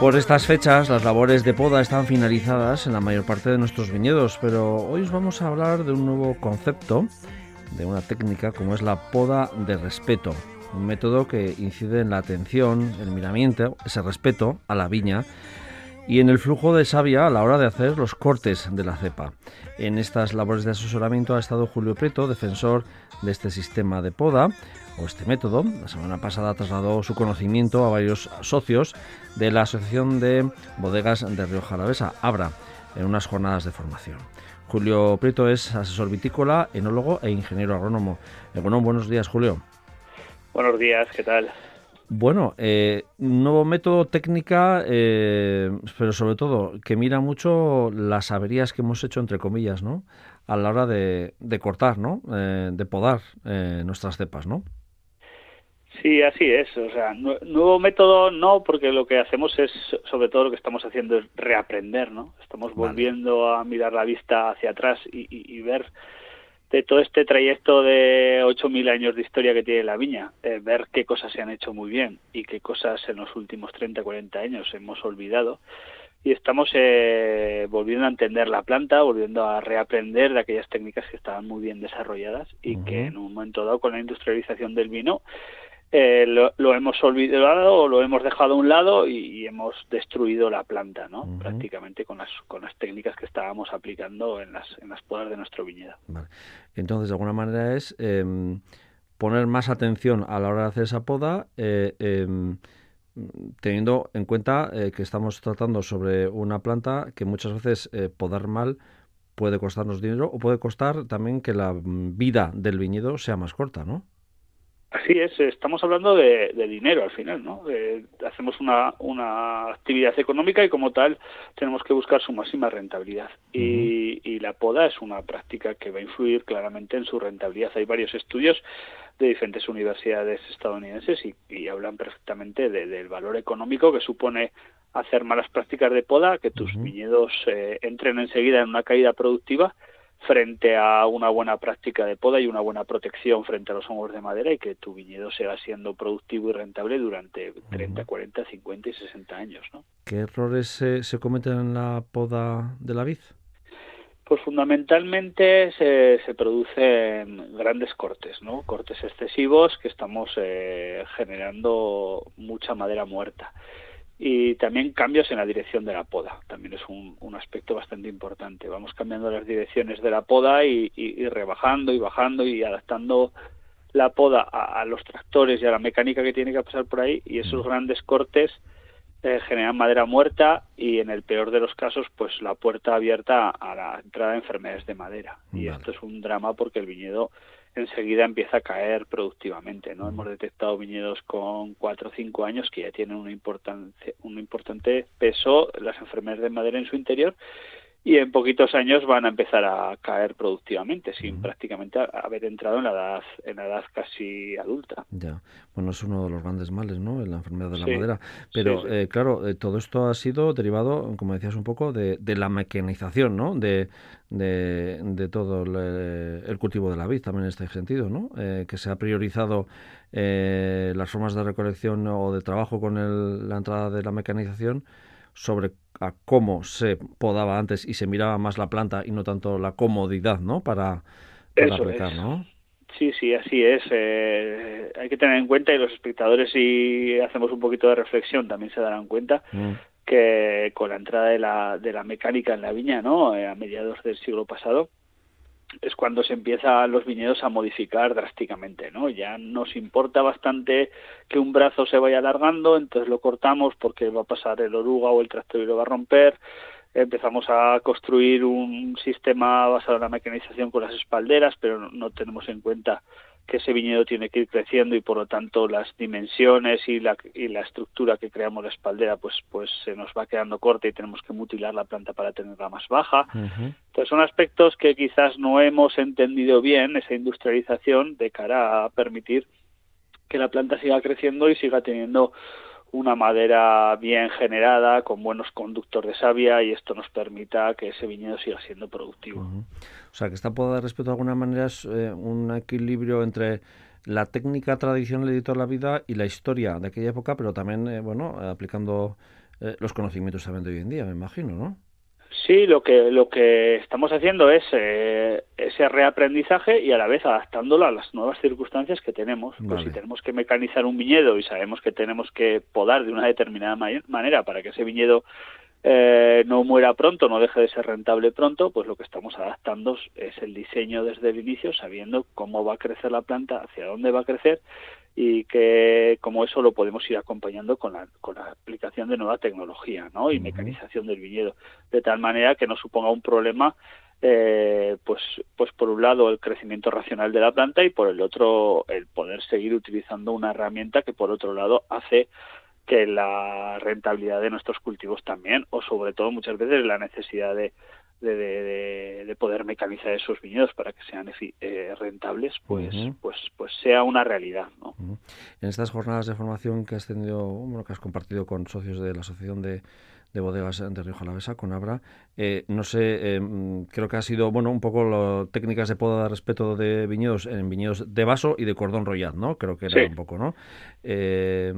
Por estas fechas, las labores de poda están finalizadas en la mayor parte de nuestros viñedos, pero hoy os vamos a hablar de un nuevo concepto, de una técnica como es la poda de respeto, un método que incide en la atención, el miramiento, ese respeto a la viña y en el flujo de savia a la hora de hacer los cortes de la cepa. En estas labores de asesoramiento ha estado Julio Preto, defensor de este sistema de poda o este método. La semana pasada trasladó su conocimiento a varios socios de la Asociación de Bodegas de Río Jalavesa, ABRA, en unas jornadas de formación. Julio Prieto es asesor vitícola, enólogo e ingeniero agrónomo. Bueno, buenos días, Julio. Buenos días, ¿qué tal? Bueno, eh, nuevo método, técnica, eh, pero sobre todo que mira mucho las averías que hemos hecho, entre comillas, ¿no? A la hora de, cortar, ¿no? Eh, de podar eh, nuestras cepas, ¿no? Sí, así es. O sea, nuevo método no, porque lo que hacemos es, sobre todo lo que estamos haciendo es reaprender, ¿no? Estamos volviendo a mirar la vista hacia atrás y, ver de todo este trayecto de 8.000 años de historia que tiene la viña, eh, ver qué cosas se han hecho muy bien y qué cosas en los últimos 30, 40 años hemos olvidado. Y estamos eh, volviendo a entender la planta, volviendo a reaprender de aquellas técnicas que estaban muy bien desarrolladas y que en un momento dado con la industrialización del vino eh, lo, hemos olvidado o lo hemos dejado a un lado y, hemos destruido la planta, ¿no? Prácticamente con las, con las técnicas que estábamos aplicando en las, en las podas de nuestro viñedo. Entonces, de alguna manera es em, poner más atención a la hora de hacer esa poda, eh, em, teniendo en cuenta eh, que estamos tratando sobre una planta que muchas veces podar mal puede costarnos dinero o puede costar también que la vida del viñedo sea más corta, ¿no? Así es, estamos hablando de, dinero al final, ¿no? hacemos una, una, actividad económica y como tal tenemos que buscar su máxima rentabilidad. y, y, la poda es una práctica que va a influir claramente en su rentabilidad. Hay varios estudios de diferentes universidades estadounidenses y, hablan perfectamente del valor económico que supone hacer malas prácticas de poda, que tus viñedos eh, entren enseguida en una caída productiva frente a una buena práctica de poda y una buena protección frente a los hongos de madera y que tu viñedo siga siendo productivo y rentable durante 30, 40, 50 y 60 años. ¿no? ¿Qué errores se, se cometen en la poda de la vid? Pues fundamentalmente se, se producen grandes cortes, ¿no? Cortes excesivos que estamos eh, generando mucha madera muerta y también cambios en la dirección de la poda. También es un, un aspecto bastante importante. Vamos cambiando las direcciones de la poda y, y, rebajando y bajando y adaptando la poda a, los tractores y a la mecánica que tiene que pasar por ahí y esos grandes cortes eh, generan madera muerta y en el peor de los casos pues la puerta abierta a la entrada de enfermedades de madera. Y esto es un drama porque el viñedo enseguida empieza a caer productivamente. ¿no? Hemos detectado viñedos con cuatro o cinco años que ya tienen una importancia, un importante peso las enfermedades de madera en su interior y en poquitos años van a empezar a caer productivamente sin prácticamente haber entrado en la edad en la edad casi adulta. Ya bueno es uno de los grandes males no la enfermedad de la madera. pero eh, claro eh, todo esto ha sido derivado como decías un poco de, la mecanización no de, de, todo el, cultivo de la vid también en este sentido no eh, que se ha priorizado las formas de recolección o de trabajo con la entrada de la mecanización sobre a cómo se podaba antes y se miraba más la planta y no tanto la comodidad, ¿no? Para, aplicar, ¿no? Sí, sí, así es. Eh, hay que tener en cuenta y los espectadores si hacemos un poquito de reflexión también se darán cuenta mm. que con la entrada de la, de la mecánica en la viña, ¿no? Eh, a mediados del siglo pasado, es cuando se empiezan los viñedos a modificar drásticamente, ¿no? Ya nos importa bastante que un brazo se vaya alargando, entonces lo cortamos porque va a pasar el oruga o el tractor y lo va a romper. Empezamos a construir un sistema basado en la mecanización con las espalderas, pero no tenemos en cuenta que ese viñedo tiene que ir creciendo y por lo tanto las dimensiones y la, y la estructura que creamos la espaldera pues pues se nos va quedando corta y tenemos que mutilar la planta para tenerla más baja. Entonces son aspectos que quizás no hemos entendido bien esa industrialización de cara a permitir que la planta siga creciendo y siga teniendo una madera bien generada, con buenos conductores de savia y esto nos permita que ese viñedo siga siendo productivo. O sea, que esta poda de respeto de alguna manera es eh, un equilibrio entre la técnica tradicional de toda la vida y la historia de aquella época, pero también, eh, bueno, aplicando eh, los conocimientos también de hoy en día, me imagino, ¿no? Sí, lo que lo que estamos haciendo es eh, ese reaprendizaje y a la vez adaptándolo a las nuevas circunstancias que tenemos. Pues si tenemos que mecanizar un viñedo y sabemos que tenemos que podar de una determinada manera para que ese viñedo eh, no muera pronto, no deje de ser rentable pronto, pues lo que estamos adaptando es el diseño desde el inicio, sabiendo cómo va a crecer la planta, hacia dónde va a crecer y que como eso lo podemos ir acompañando con la, con la aplicación de nueva tecnología ¿no? y mecanización del viñedo, de tal manera que no suponga un problema eh, pues, pues por un lado el crecimiento racional de la planta y por el otro el poder seguir utilizando una herramienta que por otro lado hace que la rentabilidad de nuestros cultivos también o sobre todo muchas veces la necesidad de, de, poder mecanizar esos viñedos para que sean eh, rentables, pues, pues, pues sea una realidad. ¿no? En estas jornadas de formación que has tenido, bueno, que has compartido con socios de la Asociación de, bodegas de Río Jalavesa, con Abra. Eh, no sé, eh, creo que ha sido, bueno, un poco las técnicas de poda de respeto de viñedos en viñedos de vaso y de cordón royal, ¿no? Creo que era un poco, ¿no? Eh,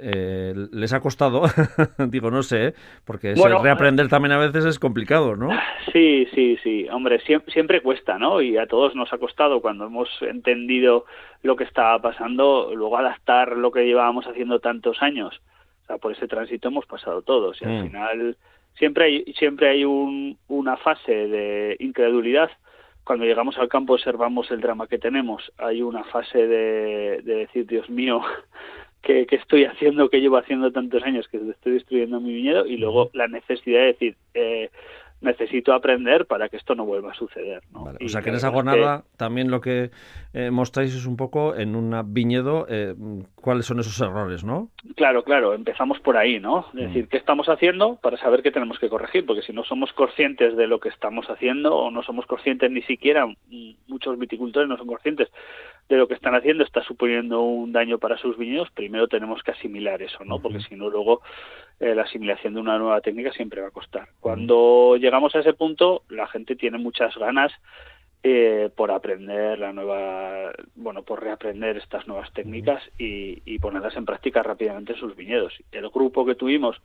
les ha costado, digo, no sé, porque reaprender también a veces es complicado, ¿no? Sí, sí, sí, hombre, siempre, cuesta, ¿no? Y a todos nos ha costado cuando hemos entendido lo que estaba pasando, luego adaptar lo que llevábamos haciendo tantos años. O sea, por ese tránsito hemos pasado todos y al mm. final siempre hay, siempre hay una fase de incredulidad. Cuando llegamos al campo observamos el drama que tenemos. Hay una fase de, de decir, Dios mío, que, estoy haciendo, que llevo haciendo tantos años, que estoy destruyendo mi viñedo, y luego la necesidad de decir, eh, necesito aprender para que esto no vuelva a suceder. O sea que en esa jornada también lo que eh, mostráis es un poco en un viñedo eh, cuáles son esos errores, ¿no? Claro, claro, empezamos por ahí, ¿no? Es mm. decir, qué estamos haciendo para saber qué tenemos que corregir, porque si no somos conscientes de lo que estamos haciendo o no somos conscientes ni siquiera, mm, muchos viticultores no son conscientes de lo que están haciendo, está suponiendo un daño para sus viñedos, primero tenemos que asimilar eso, ¿no? Porque si no luego eh, la asimilación de una nueva técnica siempre va a costar. Cuando llegamos a ese punto, la gente tiene muchas ganas eh, por aprender la nueva, bueno, por reaprender estas nuevas técnicas y, ponerlas en práctica rápidamente en sus viñedos. El grupo que tuvimos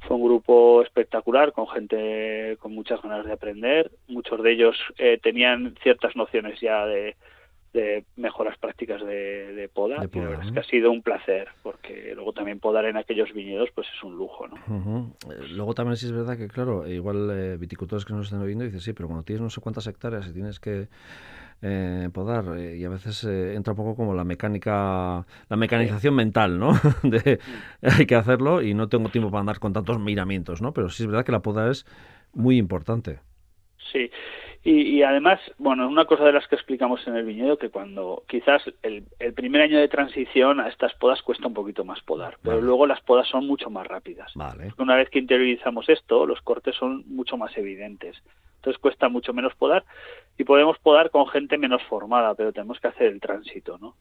fue un grupo espectacular con gente con muchas ganas de aprender. Muchos de ellos eh, tenían ciertas nociones ya de, de mejoras prácticas de, poda. es que ha sido un placer, porque luego también podar en aquellos viñedos pues es un lujo. ¿no? Eh, luego también sí es verdad que, claro, igual eh, viticultores que nos estén oyendo dicen, sí, pero cuando tienes no sé cuántas hectáreas y tienes que eh, podar, y a veces entra un poco como la mecánica, la mecanización mental, ¿no? de hay que hacerlo y no tengo tiempo para andar con tantos miramientos, ¿no? Pero sí es verdad que la poda es muy importante. Sí, y, además, bueno, una cosa de las que explicamos en el viñedo, que cuando quizás el, primer año de transición a estas podas cuesta un poquito más podar, pero luego las podas son mucho más rápidas. Una vez que interiorizamos esto, los cortes son mucho más evidentes entonces cuesta mucho menos podar y podemos podar con gente menos formada, pero tenemos que hacer el tránsito, ¿no?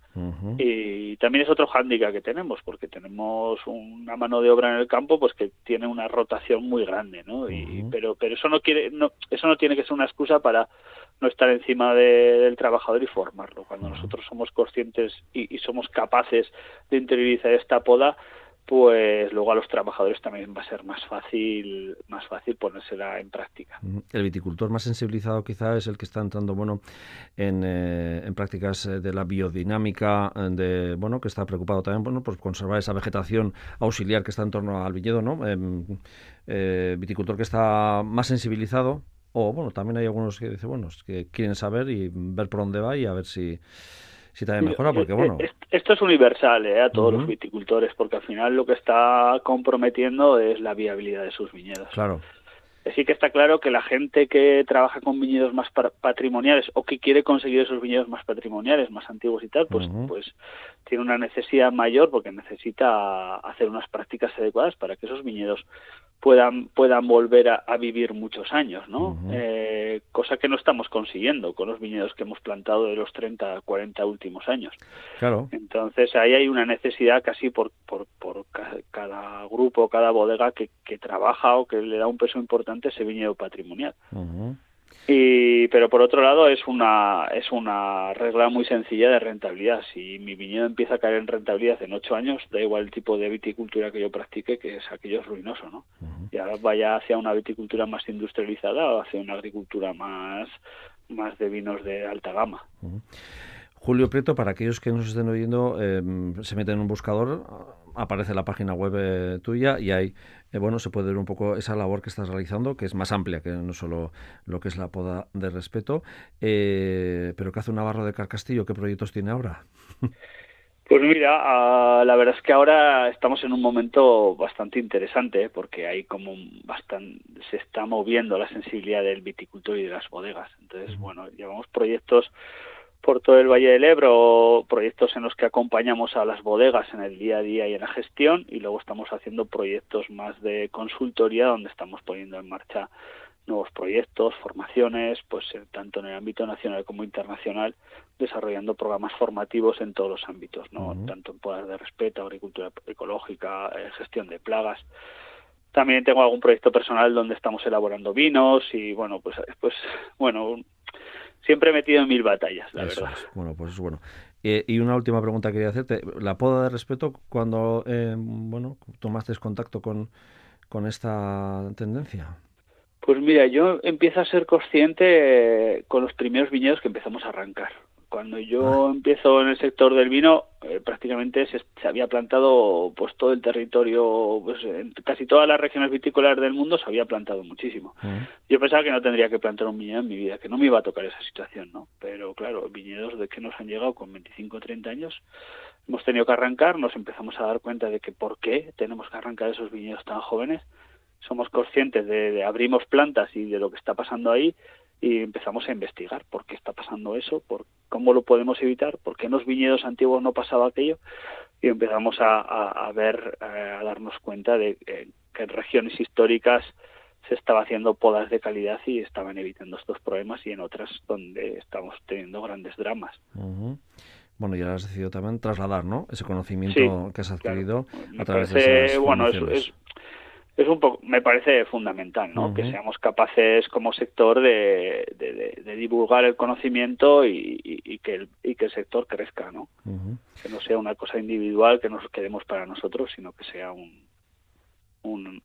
Y también es otro hándicap que tenemos, porque tenemos una mano de obra en el campo, pues que tiene una rotación muy grande, ¿no? y, pero pero eso no quiere, no, eso no tiene que ser una excusa para no estar encima del trabajador y formarlo. Cuando nosotros somos conscientes y, y somos capaces de interiorizar esta poda, pues luego a los trabajadores también va a ser más fácil más fácil ponérsela en práctica. El viticultor más sensibilizado quizá es el que está entrando bueno en, eh, en prácticas eh, de la biodinámica, eh, de bueno que está preocupado también bueno por conservar esa vegetación auxiliar que está en torno al viñedo, ¿no? Em, viticultor que está más sensibilizado o bueno también hay algunos que dicen bueno que quieren saber y ver por dónde va y a ver si si también mejora, porque bueno... Esto es universal ¿eh? a todos los viticultores, porque al final lo que está comprometiendo es la viabilidad de sus viñedos. Claro. Sí que está claro que la gente que trabaja con viñedos más patrimoniales o que quiere conseguir esos viñedos más patrimoniales, más antiguos y tal, pues, pues tiene una necesidad mayor porque necesita hacer unas prácticas adecuadas para que esos viñedos puedan puedan volver a, vivir muchos años, ¿no? eh, cosa que no estamos consiguiendo con los viñedos que hemos plantado de los 30 40 últimos años. Claro. Entonces ahí hay una necesidad casi por, por, por cada grupo, cada bodega que, que trabaja o que le da un peso importante a ese viñedo patrimonial. Y, pero por otro lado es una es una regla muy sencilla de rentabilidad. Si mi viñedo empieza a caer en rentabilidad en ocho años, da igual el tipo de viticultura que yo practique, que es aquello es ruinoso, ¿no? Y ahora vaya hacia una viticultura más industrializada o hacia una agricultura más más de vinos de alta gama. Julio Prieto, para aquellos que nos estén oyendo, em, se meten en un buscador, aparece la página web eh, tuya y ahí, eh, bueno, se puede ver un poco esa labor que estás realizando, que es más amplia que no solo lo que es la poda de respeto. Eh, pero ¿qué hace Navarro de Carcastillo? ¿Qué proyectos tiene ahora? Pues mira, ah, la verdad es que ahora estamos en un momento bastante interesante porque hay como bastante, se está moviendo la sensibilidad del viticultor y de las bodegas. Entonces, bueno, llevamos proyectos por todo el Valle del Ebro, proyectos en los que acompañamos a las bodegas en el día a día y en la gestión, y luego estamos haciendo proyectos más de consultoría donde estamos poniendo en marcha nuevos proyectos, formaciones, pues eh, tanto en el ámbito nacional como internacional, desarrollando programas formativos en todos los ámbitos, no tanto en poder de respeto, agricultura ecológica, eh, gestión de plagas. También tengo algún proyecto personal donde estamos elaborando vinos y bueno, pues pues bueno, siempre he metido en mil batallas, la verdad. Bueno, pues es bueno. Eh, y una última pregunta quería hacerte. La poda de respeto, cuando eh, bueno, tomaste contacto con, con esta tendencia. Pues mira, yo empiezo a ser consciente eh, con los primeros viñedos que empezamos a arrancar. Cuando yo ah. empiezo en el sector del vino, eh, prácticamente se, había plantado pues todo el territorio, pues en casi todas las regiones vitícolas del mundo se había plantado muchísimo. Ah. Yo pensaba que no tendría que plantar un viñedo en mi vida, que no me iba a tocar esa situación, ¿no? Pero claro, viñedos de que nos han llegado con 25 o 30 años, hemos tenido que arrancar, nos empezamos a dar cuenta de que por qué tenemos que arrancar esos viñedos tan jóvenes. Somos conscientes de, de abrimos plantas y de lo que está pasando ahí y empezamos a investigar por qué está pasando eso, por cómo lo podemos evitar, por qué en los viñedos antiguos no pasaba aquello y empezamos a, ver, eh, a darnos cuenta de que en regiones históricas se estaba haciendo podas de calidad y estaban evitando estos problemas y en otras donde estamos teniendo grandes dramas. Bueno, y ahora has decidido también trasladar, ¿no? Ese conocimiento que has adquirido a través de esas bueno, es, es un poco, me parece fundamental, ¿no? Que seamos capaces como sector de, de, divulgar el conocimiento y, que el, y que el sector crezca, ¿no? Que no sea una cosa individual que nos quedemos para nosotros, sino que sea un, un,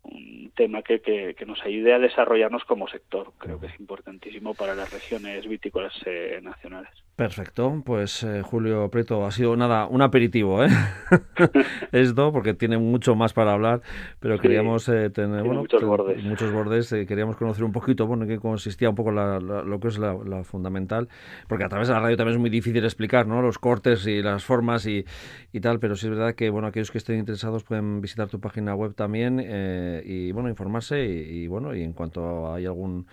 tema que, que, nos ayude a desarrollarnos como sector. Creo que es importantísimo para las regiones vitícolas eh, nacionales. Perfecto, pues eh, Julio Preto ha sido nada un aperitivo, ¿eh? Esto porque tiene mucho más para hablar, pero queríamos eh, tener muchos bordes, muchos bordes eh, queríamos conocer un poquito, bueno, en qué consistía un poco lo que es la, fundamental, porque a través de la radio también es muy difícil explicar, ¿no? Los cortes y las formas y, y tal, pero sí es verdad que bueno aquellos que estén interesados pueden visitar tu página web también y bueno informarse y, y bueno y en cuanto hay algún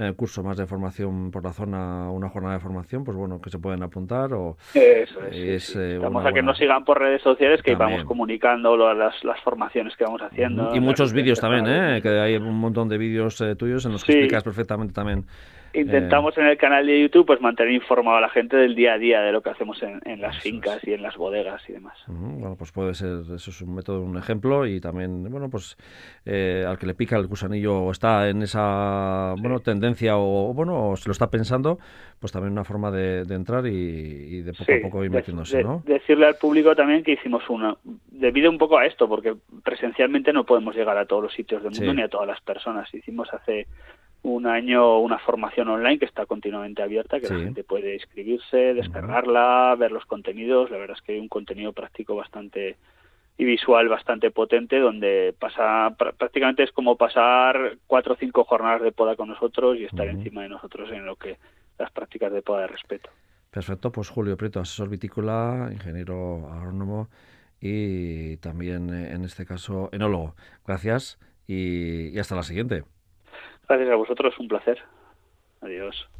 eh, curso más de formación por la zona, una jornada de formación, pues bueno, que se pueden apuntar o... Eso es, eh, Vamos a que nos sigan por redes sociales, que vamos comunicando las, las formaciones que vamos haciendo. Y muchos vídeos también, ¿eh? que hay un montón de vídeos eh, tuyos en los que explicas perfectamente también Intentamos en el canal de YouTube pues mantener informado a la gente del día a día de lo que hacemos en, las fincas y en las bodegas y demás. Bueno, pues puede ser, eso es un método, un ejemplo y también, bueno, pues eh, al que le pica el gusanillo o está en esa, bueno, tendencia o, bueno, o se lo está pensando, pues también una forma de, entrar y, de poco a poco ir metiéndose, ¿no? decirle al público también que hicimos una, debido un poco a esto, porque presencialmente no podemos llegar a todos los sitios del mundo ni a todas las personas. Hicimos hace un año una formación online que está continuamente abierta, que la gente puede inscribirse, descargarla, ver los contenidos. La verdad es que hay un contenido práctico bastante y visual bastante potente donde pasa prácticamente es como pasar cuatro o cinco jornadas de poda con nosotros y estar encima de nosotros en lo que las prácticas de poda de respeto. Perfecto, pues Julio Prieto, asesor vitícola, ingeniero agrónomo y también eh, en este caso enólogo. Gracias y hasta la siguiente. Gracias a vosotros, un placer. Adiós.